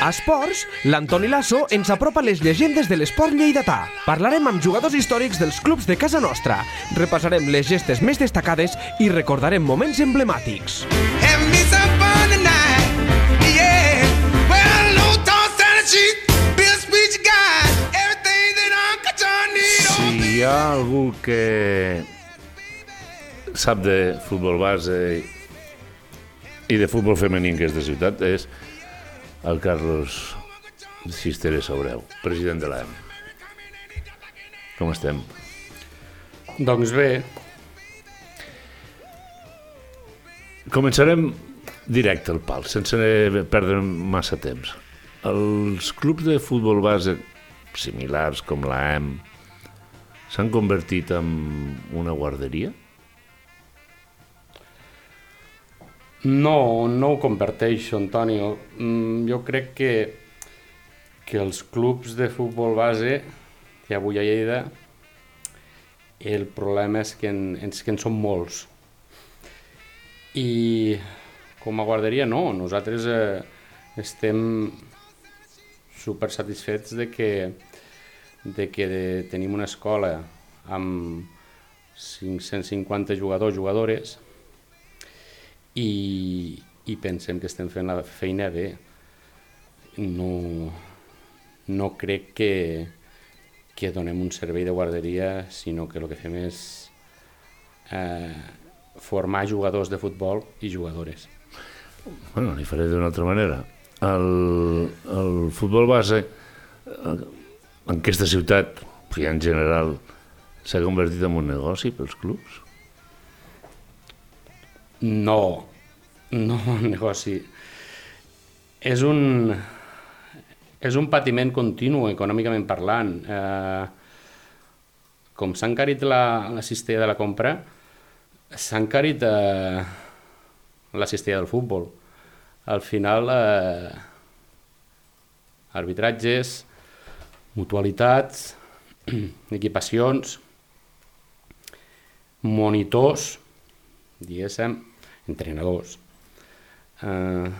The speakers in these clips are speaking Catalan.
A Esports, l'Antoni Lasso ens apropa les llegendes de l'esport lleidatà. Parlarem amb jugadors històrics dels clubs de casa nostra. Repassarem les gestes més destacades i recordarem moments emblemàtics. Si hi ha algú que sap de futbol base i de futbol femení en aquesta ciutat és el Carlos Cisteres Abreu, president de l'AM. Com estem? Doncs bé, Començarem directe al pal, sense perdre massa temps. Els clubs de futbol base similars com l'AM s'han convertit en una guarderia? No, no ho comparteixo, Antonio. Mm, jo crec que, que els clubs de futbol base que avui a Lleida el problema és que en, és que en són molts. I com a guarderia no, nosaltres eh, estem super satisfets de que, de que de, tenim una escola amb 550 jugadors, jugadores, i, i pensem que estem fent la feina bé. No, no crec que, que donem un servei de guarderia, sinó que el que fem és eh, formar jugadors de futbol i jugadores. Bueno, li faré d'una altra manera. El, el futbol base eh, en aquesta ciutat, i en general, s'ha convertit en un negoci pels clubs? No, no negoci. És un, és un patiment continu, econòmicament parlant. Eh, com s'ha encarit la, la cistella de la compra, s'ha encarit eh, la cistella del futbol. Al final, eh, arbitratges, mutualitats, equipacions, monitors, diguéssim, entrenadors, eh,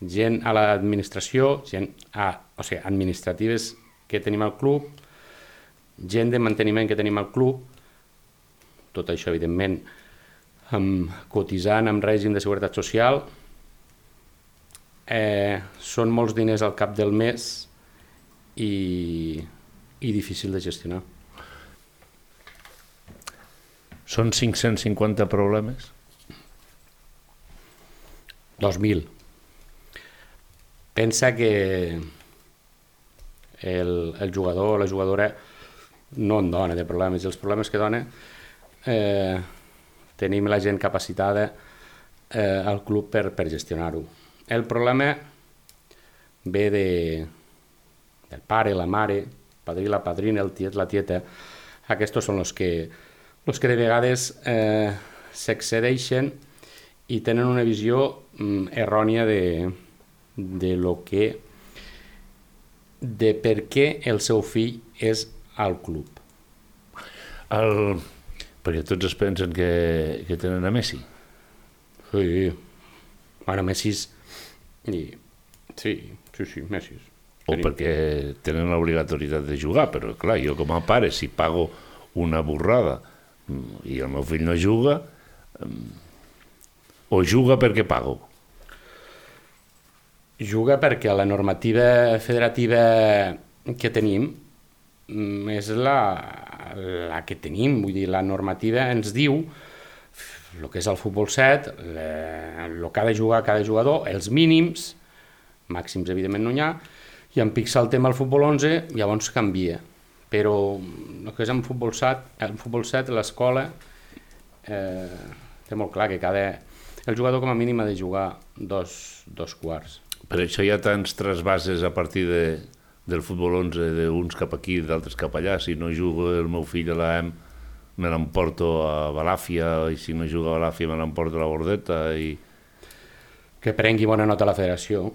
gent a l'administració, gent a, o sigui, administratives que tenim al club, gent de manteniment que tenim al club, tot això, evidentment, amb, cotitzant amb règim de seguretat social, eh, són molts diners al cap del mes i, i difícil de gestionar. Són 550 problemes? 2.000. Pensa que el, el jugador o la jugadora no en dona de problemes, els problemes que dona eh, tenim la gent capacitada eh, al club per, per gestionar-ho. El problema ve de, del pare, la mare, padrí, la padrina, el tiet, la tieta. Aquests són els que, els que de vegades eh, s'excedeixen i tenen una visió mm, errònia de, de lo que de per què el seu fill és al club. El... Perquè tots es pensen que, que tenen a Messi. Sí. Bueno, Messi és... I... Sí, sí, sí, Messi. és- O Tenim- perquè tenen l'obligatorietat de jugar, però clar, jo com a pare, si pago una borrada mm, i el meu fill no juga, mm, o juga perquè pago. Juga perquè la normativa federativa que tenim mm, és la, la que tenim, vull dir, la normativa ens diu el que és el futbol 7, el que ha de jugar cada jugador, els mínims, màxims evidentment no n'hi ha, i en pixa el tema al futbol 11, llavors canvia. Però el que és en futbol 7, en futbol 7 l'escola eh, té molt clar que cada, el jugador com a mínim ha de jugar dos, dos quarts. Per això hi ha tants trasbases a partir de, del futbol 11, d'uns cap aquí, d'altres cap allà. Si no juga el meu fill a l'AM, me l'emporto a Balàfia, i si no juga a Balàfia me l'emporto a la Bordeta, i... que prengui bona nota la federació.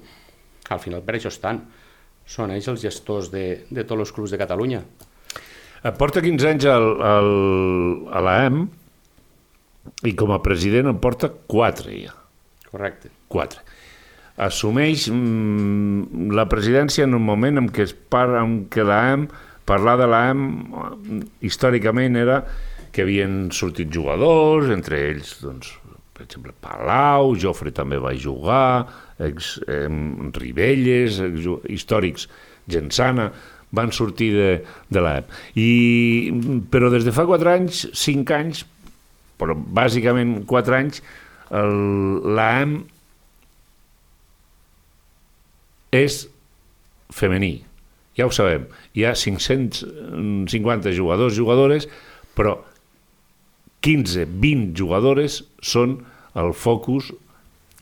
Al final per això estan. Són ells els gestors de, de tots els clubs de Catalunya. Eh, Porta 15 anys al, al, a l'AM i com a president en porta 4 ja. Correcte. 4. assumeix mm, la presidència en un moment en què es parla, en què l'AM, parlar de l'AM eh, històricament era que havien sortit jugadors, entre ells, doncs, per exemple, Palau, Jofre també va jugar, ex, eh, Ribelles, ex, històrics, Gensana, van sortir de, de l'AM. I, però des de fa 4 anys, 5 anys, però bàsicament 4 anys, l'AM és femení. Ja ho sabem. Hi ha 550 jugadors, jugadores, però 15, 20 jugadores són el focus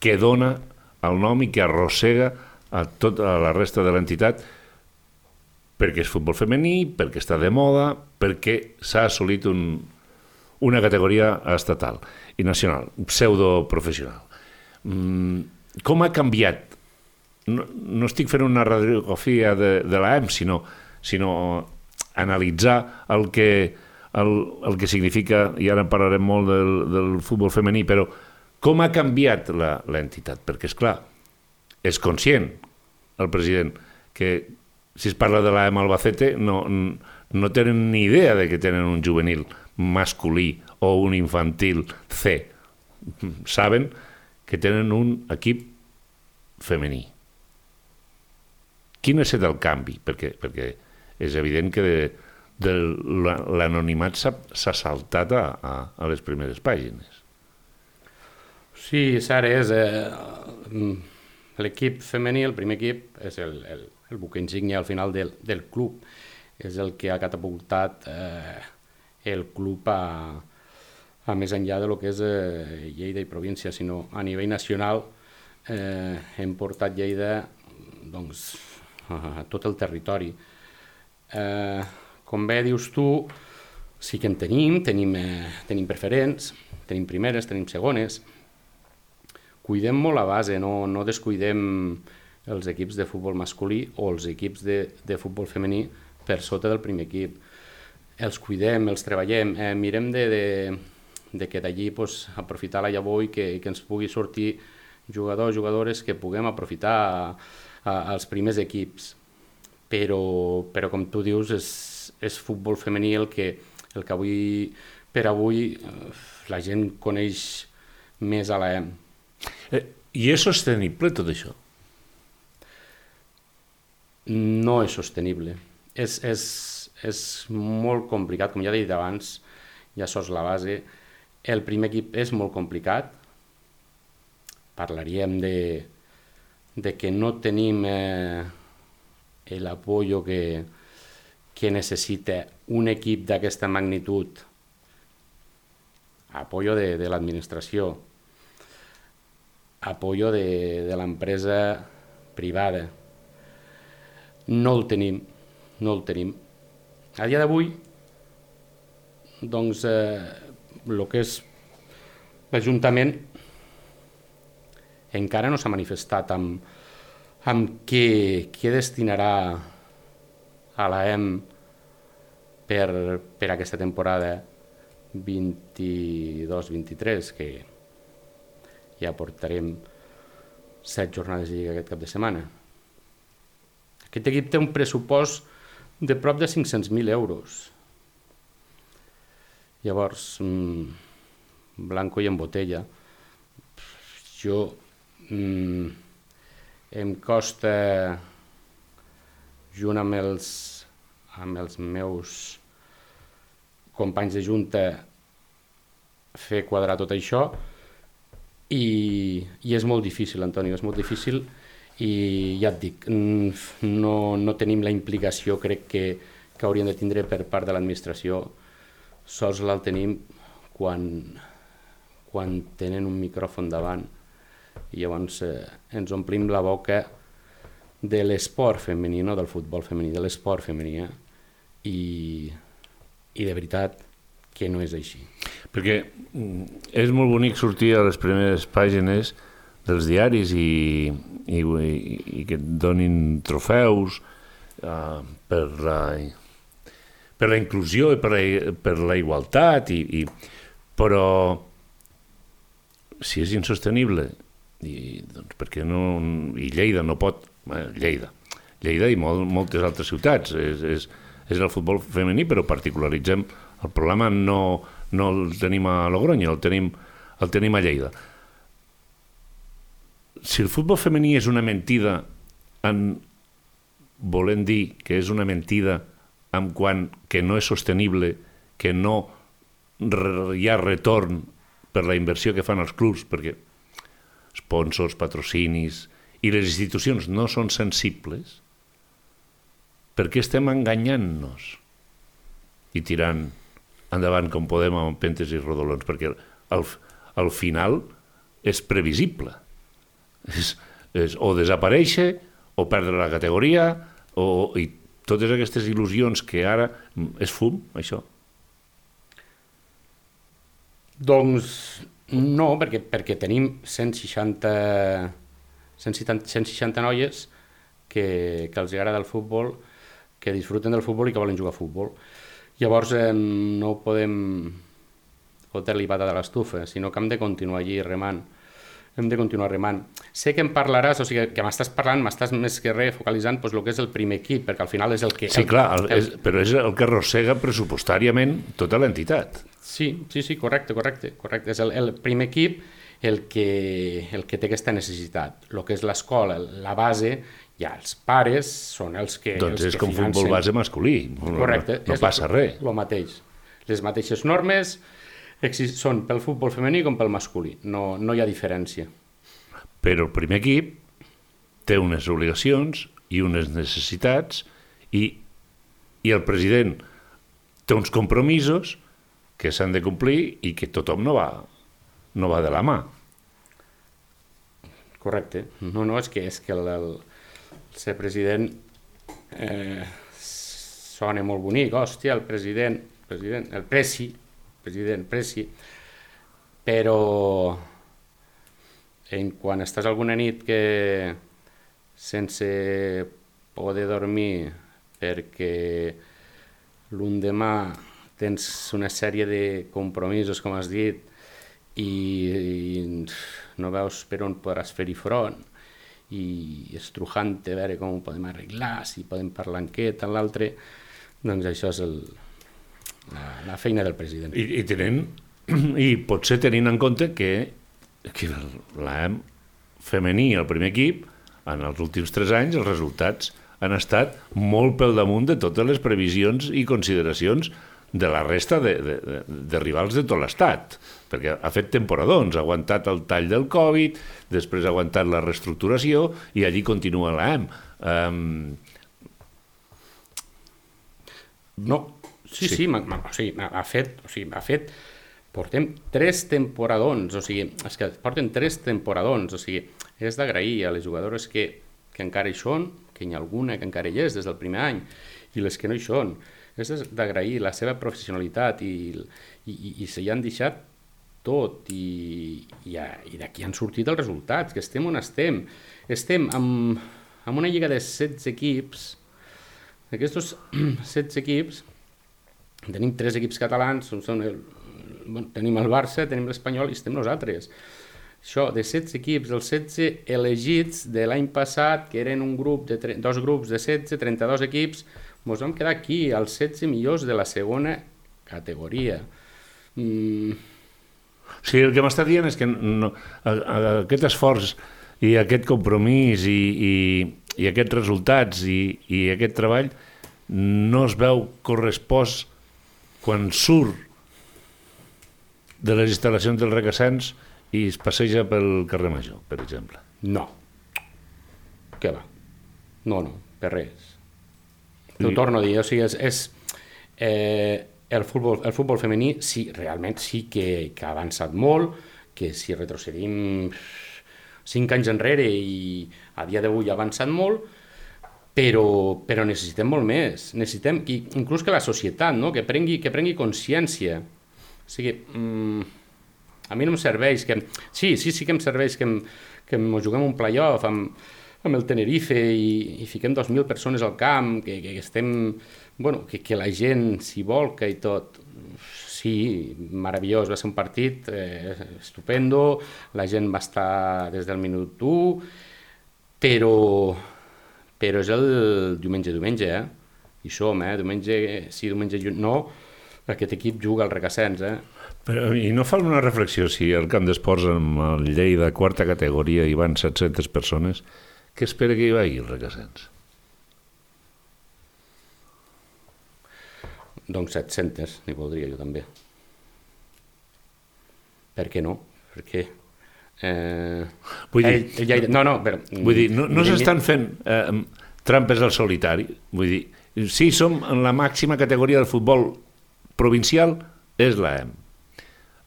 que dona el nom i que arrossega a tota la resta de l'entitat perquè és futbol femení, perquè està de moda, perquè s'ha assolit un, una categoria estatal i nacional, pseudoprofessional. Mm, com ha canviat? No, no estic fent una radiografia de, de l'AM, sinó, sinó analitzar el que, el, el que significa, i ara parlarem molt del, del futbol femení, però com ha canviat l'entitat? Perquè, és clar, és conscient el president que si es parla de l'AM Albacete no, no tenen ni idea de que tenen un juvenil masculí o un infantil C. Saben que tenen un equip femení. Quin ha estat el canvi? Perquè, perquè és evident que de, de l'anonimat s'ha saltat a, a, a les primeres pàgines. Sí, Sara, és eh, l'equip femení, el primer equip, és el, el, el buc insígnia al final del, del club. És el que ha catapultat eh, el club a, a més enllà de lo que és eh, Lleida i província, sinó a nivell nacional eh, hem portat Lleida doncs, a tot el territori. Eh, com bé dius tu, sí que en tenim, tenim, eh, tenim preferents, tenim primeres, tenim segones, cuidem molt la base, no, no descuidem els equips de futbol masculí o els equips de, de futbol femení per sota del primer equip. Els cuidem, els treballem, eh, mirem de, de, de que d'allí pues, aprofitar la llavor i que, que ens pugui sortir jugadors, jugadores que puguem aprofitar a, a, als primers equips. Però, però com tu dius, és, és futbol femení el que, el que avui, per avui eh, la gent coneix més a l'EM. Eh, I és sostenible tot això? No és sostenible. És, és, és molt complicat, com ja he dit abans, ja sos la base. El primer equip és molt complicat. Parlaríem de, de que no tenim eh, l'apoyo que, que necessita un equip d'aquesta magnitud, apoyo de, de l'administració, apoyo de, de l'empresa privada. No el tenim, no el tenim. A dia d'avui, doncs, eh, que és l'Ajuntament encara no s'ha manifestat amb, amb què, què destinarà a l'AEM per, per aquesta temporada 22-23, que ja portarem set jornades de Lliga aquest cap de setmana. Aquest equip té un pressupost de prop de 500.000 euros. Llavors, mmm, blanco i en botella. Jo mm, em costa, junt amb els, amb els meus companys de junta, fer quadrar tot això i, i és molt difícil, Antonio, és molt difícil i ja et dic, no, no tenim la implicació, crec que, que hauríem de tindre per part de l'administració, sols la tenim quan, quan tenen un micròfon davant i llavors eh, ens omplim la boca de l'esport femení, no del futbol femení, de l'esport femení eh? I, i de veritat que no és així. Perquè mm, és molt bonic sortir a les primeres pàgines dels diaris i, i, i, que et donin trofeus uh, per, la, per la inclusió i per la, per la igualtat, i, i, però si és insostenible I, doncs, perquè no... I Lleida no pot... Eh, Lleida. Lleida i molt, moltes altres ciutats. És, és, és el futbol femení, però particularitzem... El problema no, no el tenim a Logroño, el tenim, el tenim a Lleida. Si el futbol femení és una mentida en volent dir que és una mentida en quant que no és sostenible, que no hi ha retorn per la inversió que fan els clubs, perquè sponsors, patrocinis i les institucions no són sensibles, per què estem enganyant-nos i tirant endavant com podem amb pentes i rodolons? Perquè al, al final és previsible. És, és o desaparèixer, o perdre la categoria, o, i totes aquestes il·lusions que ara mm, és fum, això. Doncs no, perquè, perquè tenim 160, 160, 160 noies que, que els agrada el futbol, que disfruten del futbol i que volen jugar a futbol. Llavors eh, no podem fotre-li pata de l'estufa, sinó que hem de continuar allí remant. Hem de continuar remant. Sé que em parlaràs, o sigui, que m'estàs parlant, m'estàs més que res focalitzant pues, el que és el primer equip, perquè al final és el que... Sí, el, clar, el, el, és, però és el que arrossega pressupostàriament tota l'entitat. Sí, sí, sí, correcte, correcte, correcte. És el, el primer equip el que, el que té aquesta necessitat. El que és l'escola, la base, ja els pares són els que Doncs els és que com financen. futbol base masculí. No, Correcte. No, no passa res. El mateix. Les mateixes normes exist són pel futbol femení com pel masculí. No, no hi ha diferència. Però el primer equip té unes obligacions i unes necessitats i, i el president té uns compromisos que s'han de complir i que tothom no va, no va de la mà. Correcte. No, no, és que, és que el, el ser president eh, sona molt bonic. Hòstia, el president, president el presi, president, presi, però en quan estàs alguna nit que sense poder dormir perquè l'endemà tens una sèrie de compromisos, com has dit, i, i no veus per on podràs fer-hi front, i estrujant a veure com ho podem arreglar, si podem parlar en aquest, en l'altre, doncs això és el, la, la feina del president. I, i tenint, i potser tenint en compte que, que l'AM femení, el primer equip, en els últims tres anys els resultats han estat molt pel damunt de totes les previsions i consideracions de la resta de, de, de, de rivals de tot l'estat, perquè ha fet temporadons, ha aguantat el tall del Covid, després ha aguantat la reestructuració i allí continua l'AM. Um, No, sí, Sí. sí, o sigui, ha fet, o sigui, ha fet, portem tres temporadons, o sigui, és que porten tres temporadons, o sigui, és d'agrair a les jugadores que, que encara hi són, que hi ha alguna que encara hi és des del primer any, i les que no hi són, és d'agrair la seva professionalitat i, i, i, i se hi han deixat tot i, i, a- i d'aquí han sortit els resultats, que estem on estem. Estem amb, amb una lliga de 16 equips, D'aquestos 16 equips, tenim tres equips catalans, són, el, bueno, tenim el Barça, tenim l'Espanyol i estem nosaltres. Això, de 16 equips, els 16 elegits de l'any passat, que eren un grup de tre- dos grups de 16, 32 equips, ens vam quedar aquí, als 16 millors de la segona categoria. Mm, sigui, el que m'està dient és que no, a, a, aquest esforç i aquest compromís i, i, i aquests resultats i, i aquest treball no es veu correspost quan surt de les instal·lacions del Recassens i es passeja pel carrer Major, per exemple. no. Què va? No, no, per res. T'ho I- torno a dir, o sigui, és, és eh, el, futbol, el futbol femení sí, realment sí que, que ha avançat molt, que si retrocedim cinc anys enrere i a dia d'avui ha avançat molt, però, però necessitem molt més. Necessitem, i inclús que la societat, no? que, prengui, que prengui consciència. O sigui, mm, a mi no em serveix que... Sí, sí, sí que em serveix que, em, que em juguem un playoff amb, amb el Tenerife i, i fiquem 2.000 persones al camp, que, que estem... Bueno, que, que la gent s'hi volca i tot. Sí, meravellós, va ser un partit eh, estupendo, la gent va estar des del minut 1, però, però és el diumenge-diumenge, eh? Hi som, eh? Diumenge sí, diumenge no, aquest equip juga al recassens, eh? Però, I no fa una reflexió si al camp d'esports amb el Lleida quarta categoria hi van 700 persones, què espera que hi vagi el recassens? Doncs 700, n'hi voldria jo també. Per què no? Perquè... Eh, Vull dir- ell, ell, no, no, però, Vull dir, no, no s'estan fent eh, trampes al solitari. Vull dir, sí, som en la màxima categoria del futbol provincial, és l'AEM.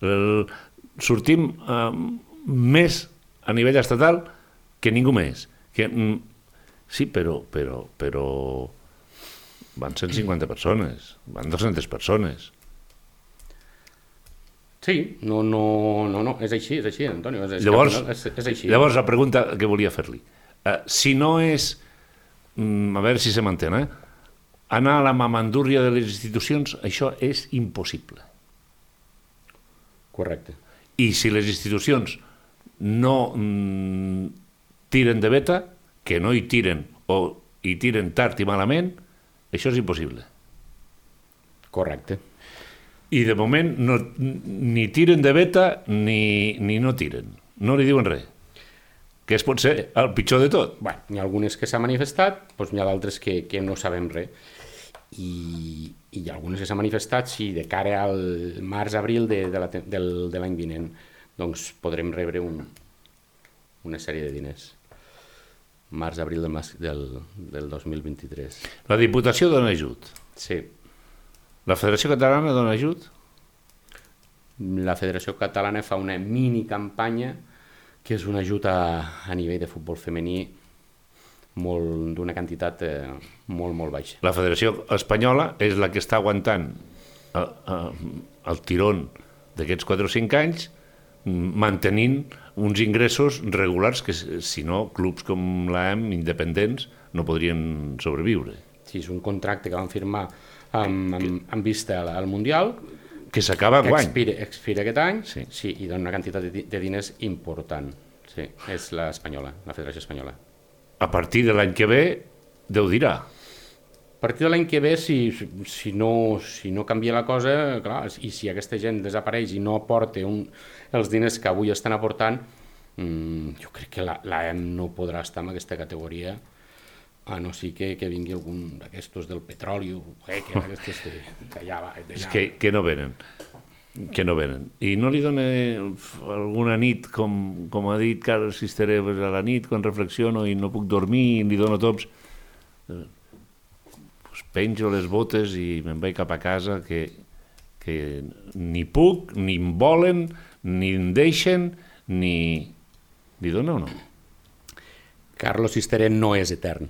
El, sortim eh, més a nivell estatal que ningú més. Que, mm, sí, però, però, però van 150 persones, van 200 persones. Sí, no, no, no, no, és així, és així, Antonio, és, Llavors, és, és així. llavors la pregunta que volia fer-li. Uh, si no és, mm, a veure si se m'entén, eh? anar a la mamandúrria de les institucions, això és impossible. Correcte. I si les institucions no mm, tiren de beta, que no hi tiren o hi tiren tard i malament, això és impossible. Correcte. I de moment no, ni tiren de beta ni, ni no tiren. No li diuen res. Que es pot ser el pitjor de tot. Bueno, n'hi ha algunes que s'han manifestat, doncs n'hi ha d'altres que, que no sabem res. I, i hi ha algunes que s'han manifestat, sí, de cara al març-abril de, de la te- del, de l'any vinent, doncs podrem rebre un, una sèrie de diners. Març-abril del, del, del 2023. La Diputació dona ajut. Sí, La Federació Catalana dona ajut? la Federació Catalana fa una mini campanya que és una ajuda a nivell de futbol femení molt d'una quantitat eh, molt, molt baixa. La Federació Espanyola és la que està aguantant eh, eh, el tirón d'aquests 4 o 5 anys mantenint uns ingressos regulars que, si no, clubs com l'AM, independents, no podrien sobreviure. Sí, és un contracte que van firmar amb, amb, amb vista al, al Mundial, Que s'acaba guany. expira, expira aquest any, Sí. sí, i dona una quantitat de, de diners important. Sí, és l'espanyola, la Federació Espanyola. A partir de l'any que ve, Déu dirà. A partir de l'any que ve, si, si, no, si no canvia la cosa, clar, i si aquesta gent desapareix i no aporta un, els diners que avui estan aportant, mmm, jo crec que la, la EM no podrà estar en aquesta categoria a no ser que, que vingui algun d'aquestos del petroli, eh, que d'aquestos que, que ja va, de És ja. que, que no venen. Que no venen. I no li dona alguna nit, com, com ha dit Carles Sisteré, pues, a la nit, quan reflexiono i no puc dormir i li dono tops, eh, pues, penjo les botes i me'n vaig cap a casa que, que ni puc, ni em volen, ni em deixen, ni... Li dona o no? Carlos Sisteré no és etern.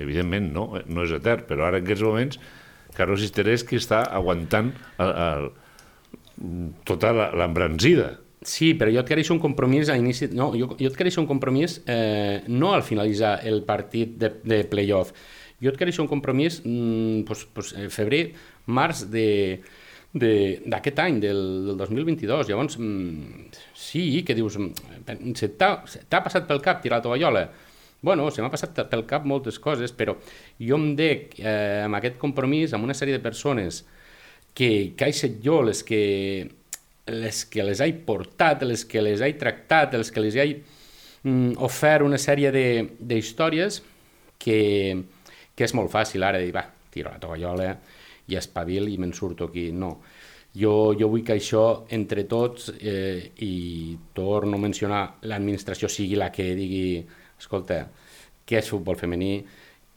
Evidentment no, eh, no és etern, però ara en aquests moments Carlos Sisteré és qui està aguantant el, el, tota l'embranzida. Sí, però jo et quereixo un compromís a inici... No, jo, jo et quereixo un compromís eh, no al finalitzar el partit de, de playoff. Jo et quereixo un compromís mm, pues, pues, eh, febrer, març de de- d'aquest any, del, del 2022. Llavors, mm, sí, que dius, mm, t'ha passat pel cap tirar la tovallola? Bueno, se m'ha passat pel cap moltes coses, però jo em dec eh, amb aquest compromís amb una sèrie de persones que, que he set jo, les que, les que les he portat, les que les he tractat, les que les he mm, ofert una sèrie d'històries que, que és molt fàcil ara dir, va, tiro la tovallola i espavil i me'n surto aquí. No, jo, jo vull que això entre tots, eh, i torno a mencionar, l'administració sigui la que digui, escolta, què és futbol femení,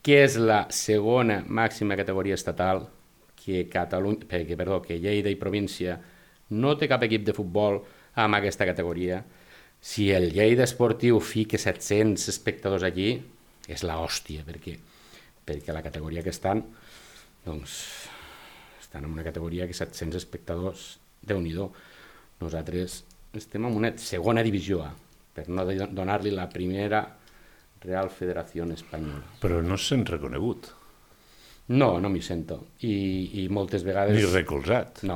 què és la segona màxima categoria estatal, que Catalunya, que, perdó, que Lleida i província no té cap equip de futbol amb aquesta categoria. Si el Lleida Esportiu fica 700 espectadors allí, és la hòstia, perquè, perquè la categoria que estan, doncs, estan en una categoria que 700 espectadors, déu nhi Nosaltres estem en una segona divisió A. per no de- donar-li la primera Real Federació Espanyola. Però no sent reconegut, No, no m'hi sento. I, I moltes vegades... ni recolzat. No.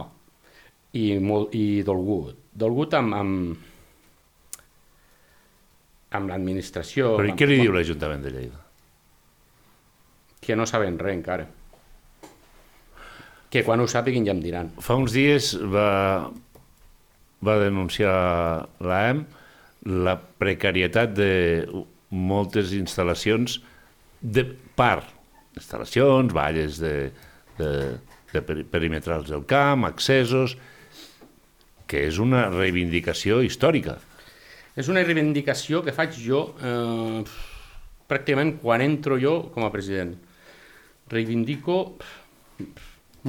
I, molt, i dolgut. Dolgut amb, amb, amb l'administració. Però i amb- què li diu l'Ajuntament de Lleida? Que no saben res encara. Que quan ho sàpiguin ja em diran. Fa uns dies va, va denunciar l'AEM la precarietat de moltes instal·lacions de part, instal·lacions, valles de, de, de peri- perimetrals del camp, accessos, que és una reivindicació històrica. És una reivindicació que faig jo eh, pràcticament quan entro jo com a president. Reivindico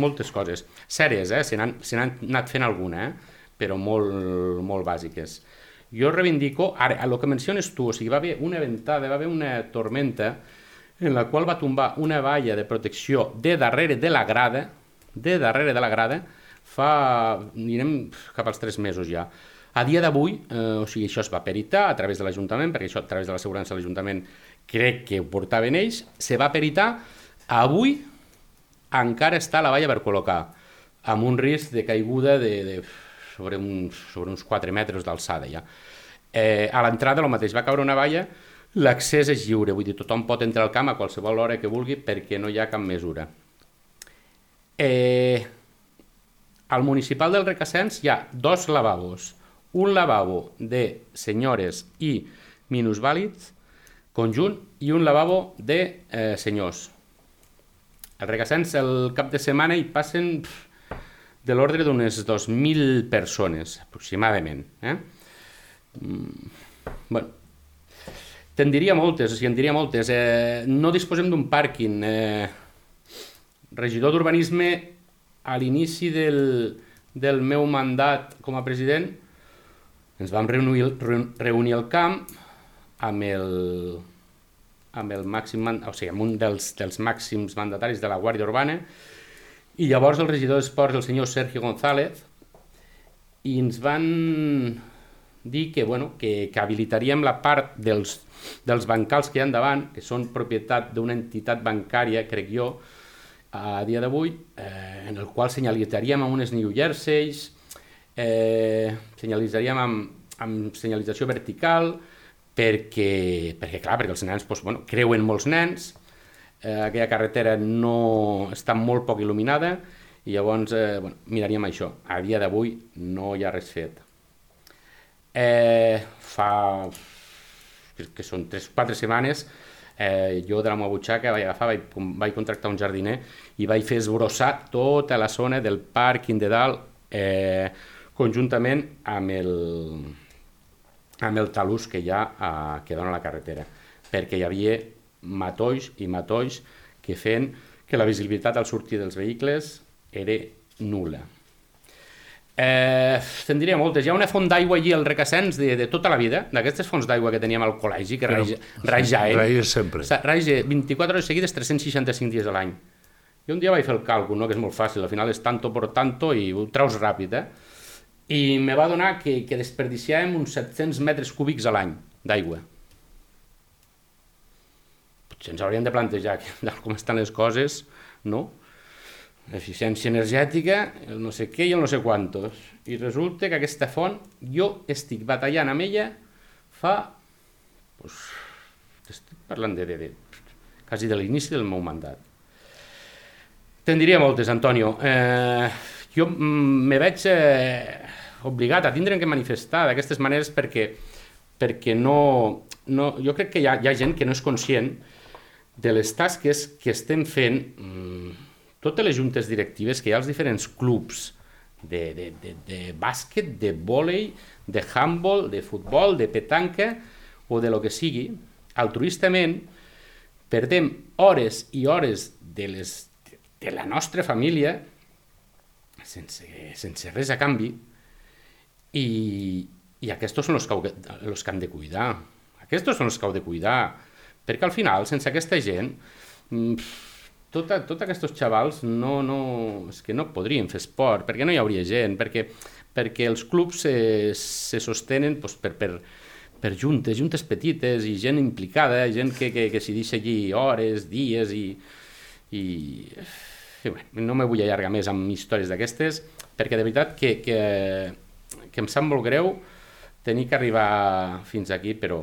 moltes coses. Sèries, eh? Se n'han anat fent alguna, eh? però molt, molt bàsiques. Jo reivindico, ara, el que menciones tu, o sigui, va haver una ventada, va haver una tormenta en la qual va tombar una valla de protecció de darrere de la grada, de darrere de la grada, fa, anirem cap als tres mesos ja. A dia d'avui, eh, o sigui, això es va peritar a través de l'Ajuntament, perquè això a través de l'assegurança de l'Ajuntament crec que ho portaven ells, se va peritar, avui encara està la valla per col·locar, amb un risc de caiguda de, de sobre, uns, sobre uns 4 metres d'alçada ja. Eh, a l'entrada el mateix, va caure una valla, l'accés és lliure, vull dir, tothom pot entrar al camp a qualsevol hora que vulgui perquè no hi ha cap mesura. Eh, al municipal del Recassens hi ha dos lavabos, un lavabo de senyores i minusvàlids conjunt i un lavabo de eh, senyors. Al Recassens el cap de setmana hi passen pf, de l'ordre d'unes 2.000 persones, aproximadament. Eh? Mm, bueno, te'n diria moltes, sigui, en diria moltes. Eh, no disposem d'un pàrquing. Eh, regidor d'Urbanisme, a l'inici del, del meu mandat com a president, ens vam reunir, reunir al camp amb el, amb el màxim, o sigui, amb un dels, dels màxims mandataris de la Guàrdia Urbana, i llavors el regidor d'Esports, el senyor Sergio González, i ens van dir que, bueno, que, que habilitaríem la part dels, dels bancals que hi ha davant, que són propietat d'una entitat bancària, crec jo, a dia d'avui, eh, en el qual senyalitzaríem amb unes New Jerseys, eh, senyalitzaríem amb, amb senyalització vertical, perquè, perquè clar, perquè els nens doncs, bueno, creuen molts nens, eh, aquella carretera no està molt poc il·luminada, i llavors eh, bueno, miraríem això. A dia d'avui no hi ha res fet. Eh, fa que, són 3-4 setmanes eh, jo de la meva butxaca vaig agafar, vaig, vaig contractar un jardiner i vaig fer esbrossar tota la zona del pàrquing de dalt eh, conjuntament amb el, amb el talús que hi ha a, que dona la carretera perquè hi havia matolls i matolls que feien que la visibilitat al sortir dels vehicles era nula. Eh, te'n diria moltes. Hi ha una font d'aigua allí al Recassens de, de tota la vida, d'aquestes fonts d'aigua que teníem al col·legi, que Però- raja, eh? Raja sempre. Raja 24 hores seguides, 365 dies a l'any. Jo un dia vaig fer el càlcul, no? que és molt fàcil, al final és tanto por tanto i ho traus ràpid, eh? I me va donar que, que desperdiciàvem uns 700 metres cúbics a l'any d'aigua. Potser ens hauríem de plantejar com estan les coses, no? eficiència energètica, el no sé què i el no sé quantos. I resulta que aquesta font, jo estic batallant amb ella fa... Pues, estic parlant de, de, de quasi de l'inici del meu mandat. Te'n diria moltes, Antonio. Eh, jo mm, me veig eh, obligat a tindre que manifestar d'aquestes maneres perquè, perquè no, no... Jo crec que hi ha, hi ha gent que no és conscient de les tasques que estem fent mm, totes les juntes directives que hi ha als diferents clubs de, de, de, de bàsquet, de vòlei, de handball, de futbol, de petanca o de lo que sigui, altruistament, perdem hores i hores de, les, de la nostra família sense, sense res a canvi i, i aquests són els que, els que han de cuidar. Aquests són els que heu de cuidar. Perquè al final, sense aquesta gent, mm, tota, tots aquests xavals no, no, és que no podrien fer esport, perquè no hi hauria gent, perquè, perquè els clubs se, se sostenen doncs, per, per, per juntes, juntes petites i gent implicada, gent que, que, que s'hi deixa allí hores, dies i... i, i bé, no me vull allargar més amb històries d'aquestes perquè de veritat que, que, que em sap molt greu tenir que arribar fins aquí, però,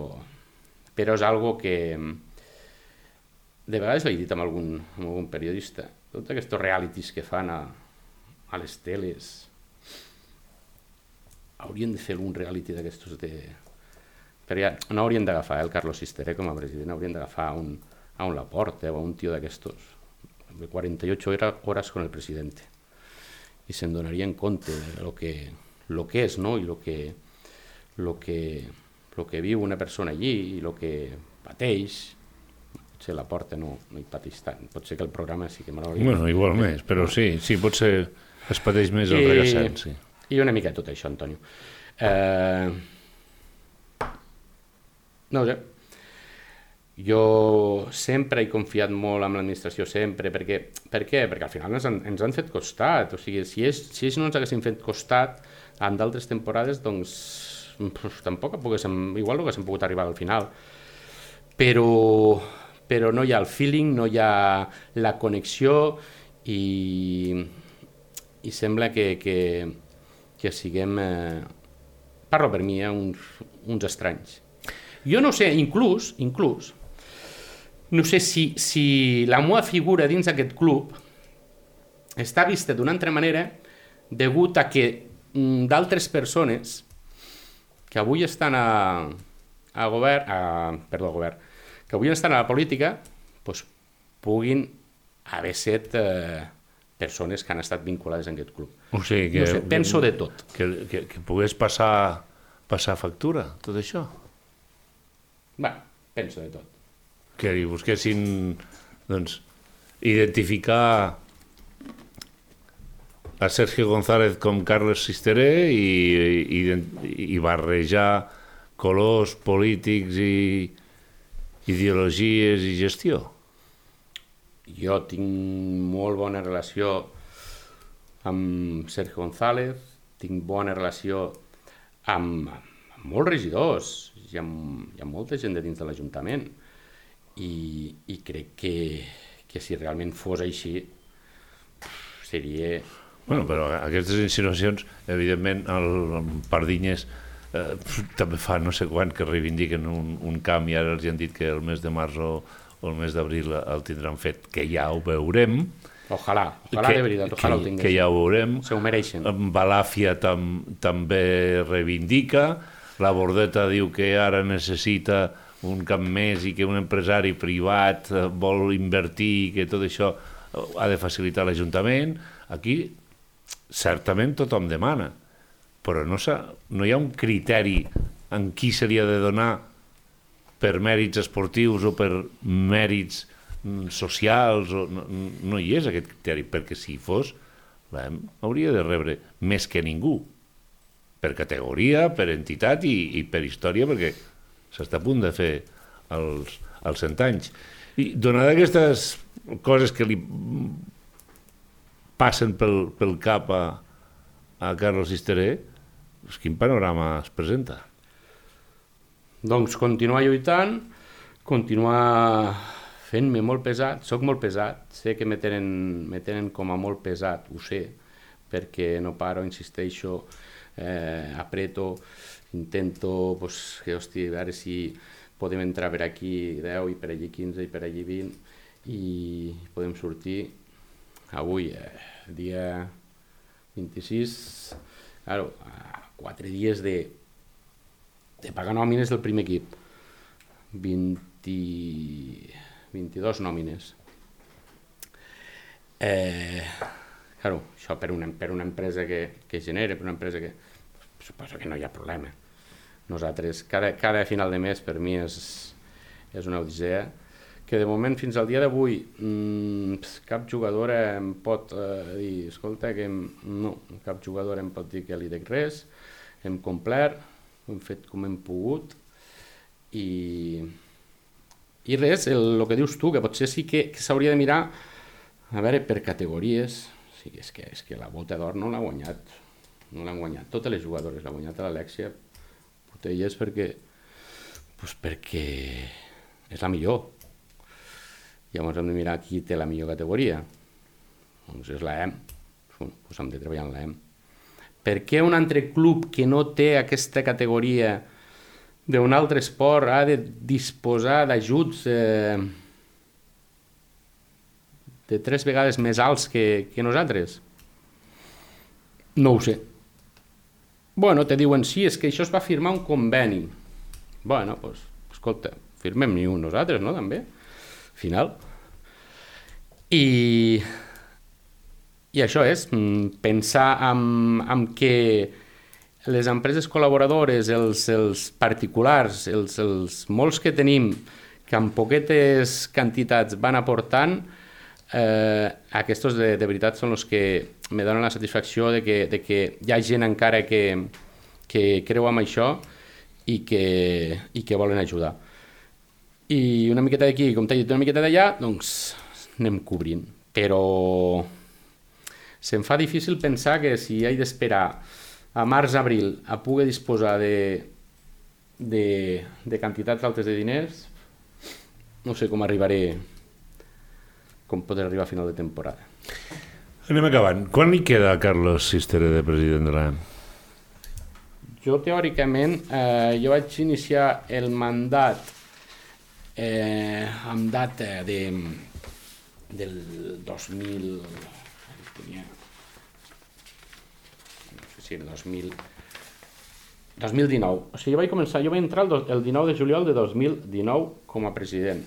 però és algo que de vegades l'he dit amb algun, amb algun periodista, tots aquests realities que fan a, a les teles, haurien de fer algun reality d'aquestos de... Però ja no haurien d'agafar eh, el Carlos Sisteré com a president, haurien d'agafar un, a un Laporte o a un tio d'aquestos. 48 hores con el presidente. I se'n donarien compte de lo que, lo que és, no? I lo que, lo que, lo que viu una persona allí i lo que pateix. Potser la porta no, no hi pateix tant. Pot ser que el programa sí que m'hauria... Bueno, igual més, però sí, sí, potser es pateix més el I- regassat, sí. I una mica tot això, Antonio. Eh... No sé. Jo sempre he confiat molt en l'administració, sempre, perquè, per què? Perquè al final ens han, ens han fet costat, o sigui, si ells, si ells no ens haguessin fet costat en d'altres temporades, doncs pf, tampoc poguéssim, igual no haguéssim pogut arribar al final. Però, però no hi ha el feeling, no hi ha la connexió i, i sembla que, que, que siguem, eh, parlo per mi, eh, uns, uns estranys. Jo no sé, inclús, inclús, no sé si, si la meva figura dins aquest club està vista d'una altra manera degut a que mm, d'altres persones que avui estan a, a govern, a, perdó, govern, que avui estan a la política, doncs, puguin haver set eh, persones que han estat vinculades a aquest club. O sigui que... No sé, penso de tot. Que, que, que pogués passar, passar factura, tot això. Bé, penso de tot. Que hi busquessin, doncs, identificar a Sergio González com Carles Sisteré i, i, i barrejar colors polítics i ideologies i gestió. Jo tinc molt bona relació amb Sergio González, tinc bona relació amb, amb molts regidors, hi ha, hi ha molta gent de dins de l'Ajuntament i, i crec que, que si realment fos així seria... Bueno, però aquestes insinuacions, evidentment, el, el Pardinyes eh, també fa no sé quan que reivindiquen un, un camp i ara els han dit que el mes de març o, o el mes d'abril el tindran fet, que ja ho veurem. Ojalà, ojalà de veritat, ojalà que, ho tingués. que ja ho veurem. Se ho mereixen. Balàfia tam, també reivindica, la Bordeta diu que ara necessita un camp més i que un empresari privat eh, vol invertir i que tot això eh, ha de facilitar l'Ajuntament. Aquí certament tothom demana, però no, no hi ha un criteri en qui se li ha de donar per mèrits esportius o per mèrits mm, socials, o, no, no hi és aquest criteri, perquè si fos, l'EM hauria de rebre més que ningú, per categoria, per entitat i, i per història, perquè s'està a punt de fer els, els 100 anys. I donada aquestes coses que li passen pel, pel cap a, a Carlos Sisteré, doncs quin panorama es presenta? Doncs continuar lluitant, continuar fent-me molt pesat, sóc molt pesat, sé que me tenen, me tenen com a molt pesat, ho sé, perquè no paro, insisteixo, eh, apreto, intento, pues, que, hosti, a veure si podem entrar per aquí 10 i per allí 15 i per allí 20 i podem sortir avui, eh, dia 26, claro, a quatre dies de, de pagar nòmines del primer equip. 20, 22 nòmines. Eh, claro, això per una, per una empresa que, que genera, per una empresa que... Suposo que no hi ha problema. Nosaltres, cada, cada final de mes per mi és, és una odissea que de moment fins al dia d'avui mmm, cap jugadora em pot eh, dir, escolta, que em, no, cap jugadora em pot dir que li dec res, hem complert, hem fet com hem pogut i, i res, el, el que dius tu, que potser sí que, que s'hauria de mirar a veure per categories, sí, és que, és que la bota d'or no l'ha guanyat, no l'han guanyat, totes les jugadores l'ha guanyat l'Alexia Portelles perquè pues perquè és la millor. Llavors hem de mirar qui té la millor categoria. Doncs és la. Bueno, doncs hem de treballar en la EM. Per què un altre club que no té aquesta categoria d'un altre esport ha de disposar d'ajuts eh, de tres vegades més alts que, que nosaltres? No ho sé. Bueno, te diuen, sí, és que això es va firmar un conveni. Bueno, doncs, pues, escolta, firmem ni un nosaltres, no?, també, final. I, i això és, mm, pensar en, en que les empreses col·laboradores, els, els particulars, els, els molts que tenim, que amb poquetes quantitats van aportant, eh, aquests de, de veritat són els que me donen la satisfacció de que, de que hi ha gent encara que, que creu en això i que, i que volen ajudar. I una miqueta d'aquí, com t'he dit, una miqueta d'allà, doncs anem cobrint. Però se'm fa difícil pensar que si he d'esperar a març-abril a poder disposar de, de, de quantitats altes de diners, no sé com arribaré, com podré arribar a final de temporada. Anem acabant. Quan li queda a Carlos Sistere de president de l'AM? Jo, teòricament, eh, jo vaig iniciar el mandat eh, amb data de, del 2000... Tenia, no sé si era 2000... 2019. O sigui, jo vaig començar, jo vaig entrar el, el 19 de juliol de 2019 com a president.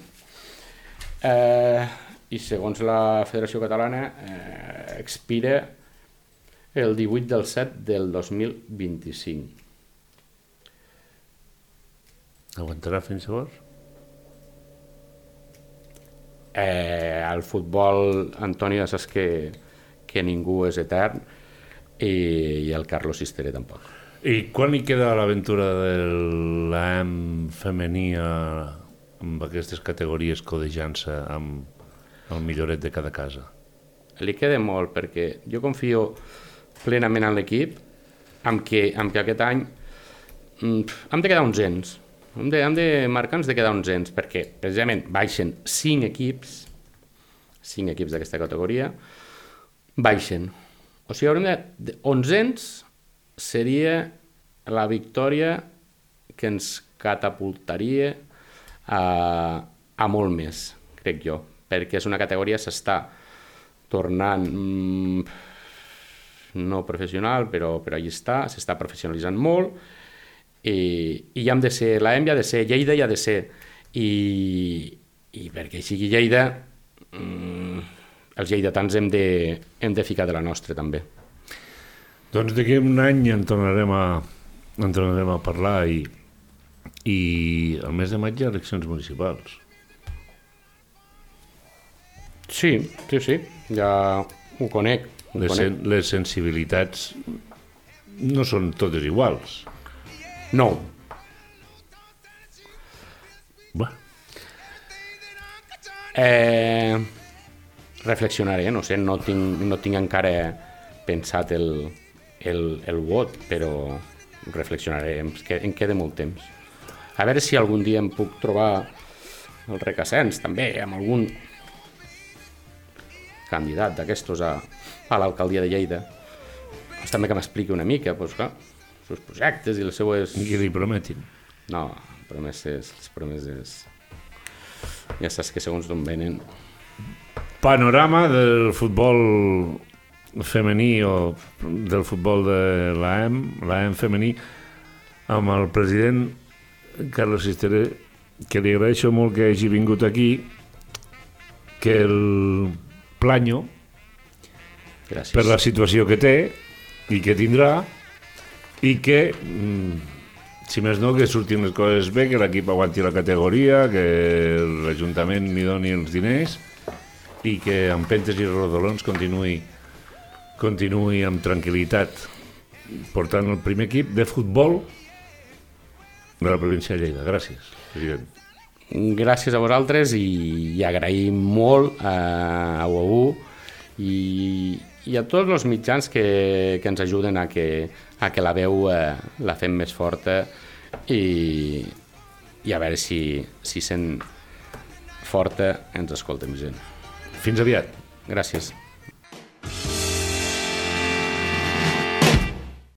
Eh, I segons la Federació Catalana eh, expira el 18 del 7 del 2025. Aguantarà fins llavors? Eh, al futbol, Antoni, ja saps que, que ningú és etern i, i el Carlos Sistere tampoc. I quan li queda l'aventura de l'AM femení amb aquestes categories codejant-se amb el milloret de cada casa? Li queda molt perquè jo confio plenament en l'equip amb que, amb que aquest any mm, hem de quedar uns ens. Hem de, hem de marcar-nos de quedar uns ens perquè precisament baixen 5 equips 5 equips d'aquesta categoria baixen. O sigui, haurem de... de 11 seria la victòria que ens catapultaria a, a molt més, crec jo, perquè és una categoria s'està tornant mm, no professional, però, però allà està, s'està professionalitzant molt i, i hem de ser, la hem ja ha de ser, Lleida ja ha de ser i, i perquè sigui Lleida mm, els lleidatans hem de, hem de ficar de la nostra també. Doncs d'aquí un any en tornarem a, en tornarem a parlar i, i el mes de maig hi ha eleccions municipals. Sí, sí, sí, ja ho conec. Ho Les, conec. sen les sensibilitats no són totes iguals. No, Bé, Eh, reflexionaré, no sé, no tinc, no tinc encara pensat el, el, el vot, però reflexionaré, em, em queda molt temps. A veure si algun dia em puc trobar el recassens, també, amb algun candidat d'aquestos a, a l'alcaldia de Lleida. Doncs també que m'expliqui una mica, doncs, clar, seus projectes i les seues... i li prometin. No, promeses, les promeses... Ja saps que segons d'on venen... Panorama del futbol femení o del futbol de l'AM, l'AM femení, amb el president Carlos Sistere, que li agraeixo molt que hagi vingut aquí, que el planyo Gràcies. per la situació que té i que tindrà i que, mm, si més no, que surtin les coses bé, que l'equip aguanti la categoria, que l'Ajuntament li doni els diners i que amb pentes i rodolons continuï, continuï amb tranquil·litat portant el primer equip de futbol de la província de Lleida. Gràcies, president. Gràcies a vosaltres i, i agraïm molt a, a UAU i, i a tots els mitjans que, que ens ajuden a que, a que la veu eh, la fem més forta i, i a veure si, si sent forta ens escoltem gent. Fins aviat. Gràcies.